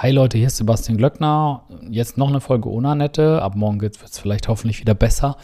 Hi Leute, hier ist Sebastian Glöckner. Jetzt noch eine Folge ohne Annette. Ab morgen wird es vielleicht hoffentlich wieder besser.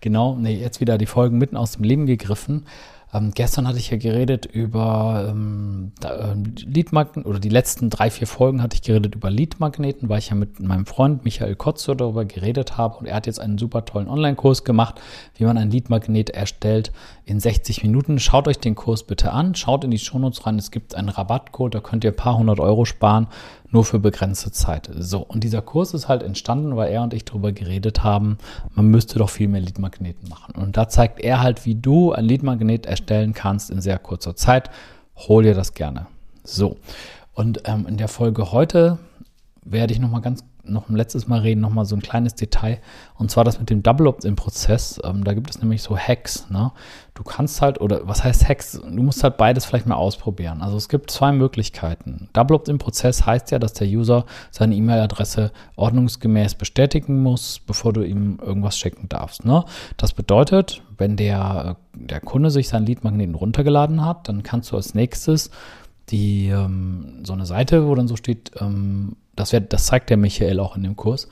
Genau, nee, jetzt wieder die Folgen mitten aus dem Leben gegriffen. Ähm, gestern hatte ich ja geredet über ähm, äh, Leadmagneten oder die letzten drei, vier Folgen hatte ich geredet über Leadmagneten, weil ich ja mit meinem Freund Michael Kotzer darüber geredet habe und er hat jetzt einen super tollen Online-Kurs gemacht, wie man ein Leadmagnet erstellt in 60 Minuten. Schaut euch den Kurs bitte an, schaut in die Shownotes rein, es gibt einen Rabattcode, da könnt ihr ein paar hundert Euro sparen nur für begrenzte Zeit. So, und dieser Kurs ist halt entstanden, weil er und ich darüber geredet haben, man müsste doch viel mehr Leadmagneten machen. Und da zeigt er halt, wie du ein Leadmagnet erstellen kannst in sehr kurzer Zeit. Hol dir das gerne. So, und ähm, in der Folge heute werde ich nochmal ganz noch ein letztes Mal reden, noch mal so ein kleines Detail. Und zwar das mit dem Double Opt-in-Prozess. Ähm, da gibt es nämlich so Hacks. Ne? Du kannst halt, oder was heißt Hacks? Du musst halt beides vielleicht mal ausprobieren. Also es gibt zwei Möglichkeiten. Double Opt-in-Prozess heißt ja, dass der User seine E-Mail-Adresse ordnungsgemäß bestätigen muss, bevor du ihm irgendwas schicken darfst. Ne? Das bedeutet, wenn der, der Kunde sich seinen Lead-Magneten runtergeladen hat, dann kannst du als nächstes die ähm, so eine Seite, wo dann so steht, ähm, das, wär, das zeigt der Michael auch in dem Kurs,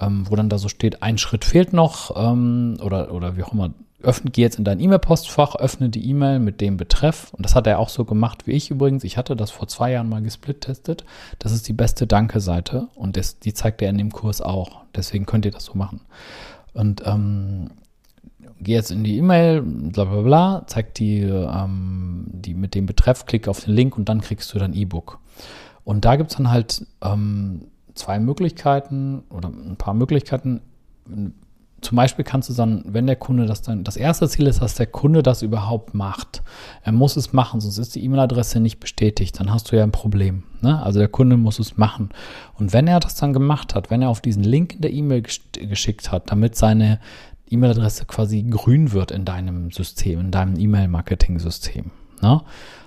ähm, wo dann da so steht, ein Schritt fehlt noch ähm, oder, oder wie auch immer. Öffne, geh jetzt in dein E-Mail-Postfach, öffne die E-Mail mit dem Betreff. Und das hat er auch so gemacht wie ich übrigens. Ich hatte das vor zwei Jahren mal gesplit-testet. Das ist die beste Danke-Seite und das, die zeigt er in dem Kurs auch. Deswegen könnt ihr das so machen. Und ähm, geh jetzt in die E-Mail, bla bla bla, zeigt die, ähm, die mit dem Betreff, klick auf den Link und dann kriegst du dein E-Book. Und da gibt es dann halt ähm, zwei Möglichkeiten oder ein paar Möglichkeiten. Zum Beispiel kannst du dann, wenn der Kunde das dann, das erste Ziel ist, dass der Kunde das überhaupt macht. Er muss es machen, sonst ist die E-Mail-Adresse nicht bestätigt. Dann hast du ja ein Problem. Ne? Also der Kunde muss es machen. Und wenn er das dann gemacht hat, wenn er auf diesen Link in der E-Mail geschickt hat, damit seine E-Mail-Adresse quasi grün wird in deinem System, in deinem E-Mail-Marketing-System. Ne?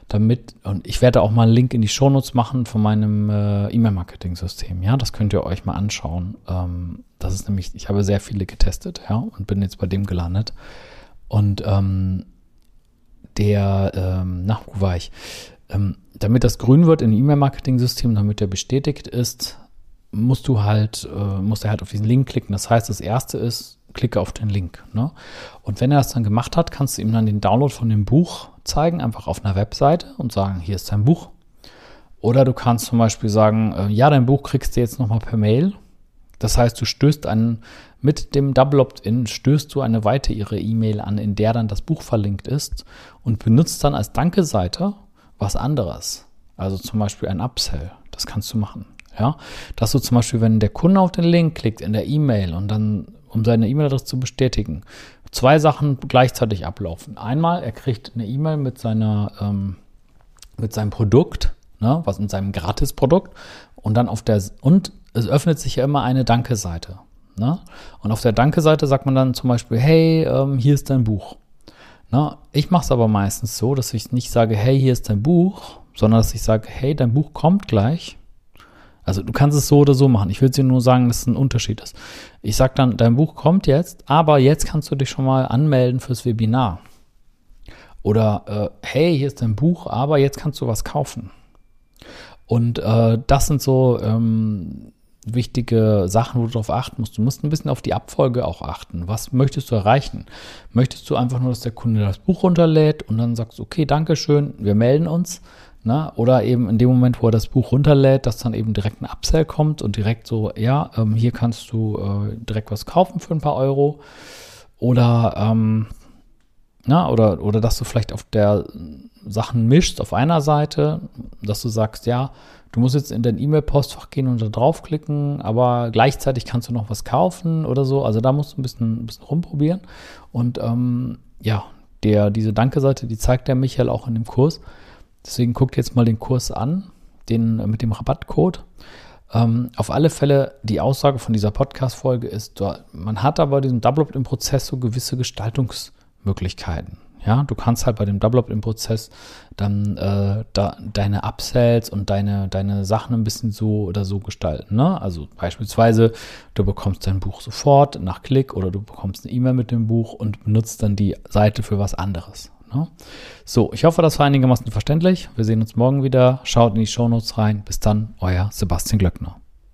Damit, und ich werde auch mal einen Link in die Shownotes machen von meinem äh, E-Mail-Marketing-System. Ja, das könnt ihr euch mal anschauen. Ähm, das ist nämlich, ich habe sehr viele getestet, ja, und bin jetzt bei dem gelandet. Und ähm, der, ähm, na, wo war ich? Ähm, damit das grün wird im E-Mail-Marketing-System, damit der bestätigt ist, musst du halt, äh, musst er halt auf diesen Link klicken. Das heißt, das erste ist, klicke auf den Link. Ne? Und wenn er das dann gemacht hat, kannst du ihm dann den Download von dem Buch zeigen, einfach auf einer Webseite und sagen, hier ist dein Buch. Oder du kannst zum Beispiel sagen, äh, ja, dein Buch kriegst du jetzt nochmal per Mail. Das heißt, du stößt einen, mit dem Double Opt-in stößt du eine weitere E-Mail an, in der dann das Buch verlinkt ist und benutzt dann als Danke-Seite was anderes. Also zum Beispiel ein Upsell. Das kannst du machen. Ja, dass du zum Beispiel, wenn der Kunde auf den Link klickt in der E-Mail und dann um seine E-Mail-Adresse zu bestätigen, zwei Sachen gleichzeitig ablaufen. Einmal, er kriegt eine E-Mail mit seiner, ähm, mit seinem Produkt, ne, was in seinem Gratis-Produkt, und dann auf der, und es öffnet sich ja immer eine Danke-Seite. Ne? Und auf der Danke-Seite sagt man dann zum Beispiel, hey, ähm, hier ist dein Buch. Ne? Ich mache es aber meistens so, dass ich nicht sage, hey, hier ist dein Buch, sondern dass ich sage, hey, dein Buch kommt gleich also du kannst es so oder so machen. Ich würde dir nur sagen, dass es ein Unterschied ist. Ich sage dann, dein Buch kommt jetzt, aber jetzt kannst du dich schon mal anmelden fürs Webinar. Oder äh, hey, hier ist dein Buch, aber jetzt kannst du was kaufen. Und äh, das sind so ähm, wichtige Sachen, wo du darauf achten musst. Du musst ein bisschen auf die Abfolge auch achten. Was möchtest du erreichen? Möchtest du einfach nur, dass der Kunde das Buch runterlädt und dann sagst, okay, danke schön, wir melden uns? Ne? Oder eben in dem Moment, wo er das Buch runterlädt, dass dann eben direkt ein Upsell kommt und direkt so, ja, ähm, hier kannst du äh, direkt was kaufen für ein paar Euro. Oder, ähm, na, oder, oder dass du vielleicht auf der Sachen mischst auf einer Seite, dass du sagst, ja, du musst jetzt in dein E-Mail-Postfach gehen und da draufklicken, aber gleichzeitig kannst du noch was kaufen oder so. Also da musst du ein bisschen, ein bisschen rumprobieren. Und ähm, ja, der, diese Danke-Seite, die zeigt der Michael auch in dem Kurs. Deswegen guckt jetzt mal den Kurs an, den äh, mit dem Rabattcode. Ähm, auf alle Fälle, die Aussage von dieser Podcast-Folge ist, man hat aber diesen Double Opt im Prozess so gewisse Gestaltungsmöglichkeiten. Ja, du kannst halt bei dem Double Opt im Prozess dann äh, da, deine Upsells und deine, deine Sachen ein bisschen so oder so gestalten. Ne? Also beispielsweise, du bekommst dein Buch sofort nach Klick oder du bekommst eine E-Mail mit dem Buch und benutzt dann die Seite für was anderes. Ne? So, ich hoffe, das war einigermaßen verständlich. Wir sehen uns morgen wieder. Schaut in die Shownotes rein. Bis dann, euer Sebastian Glöckner.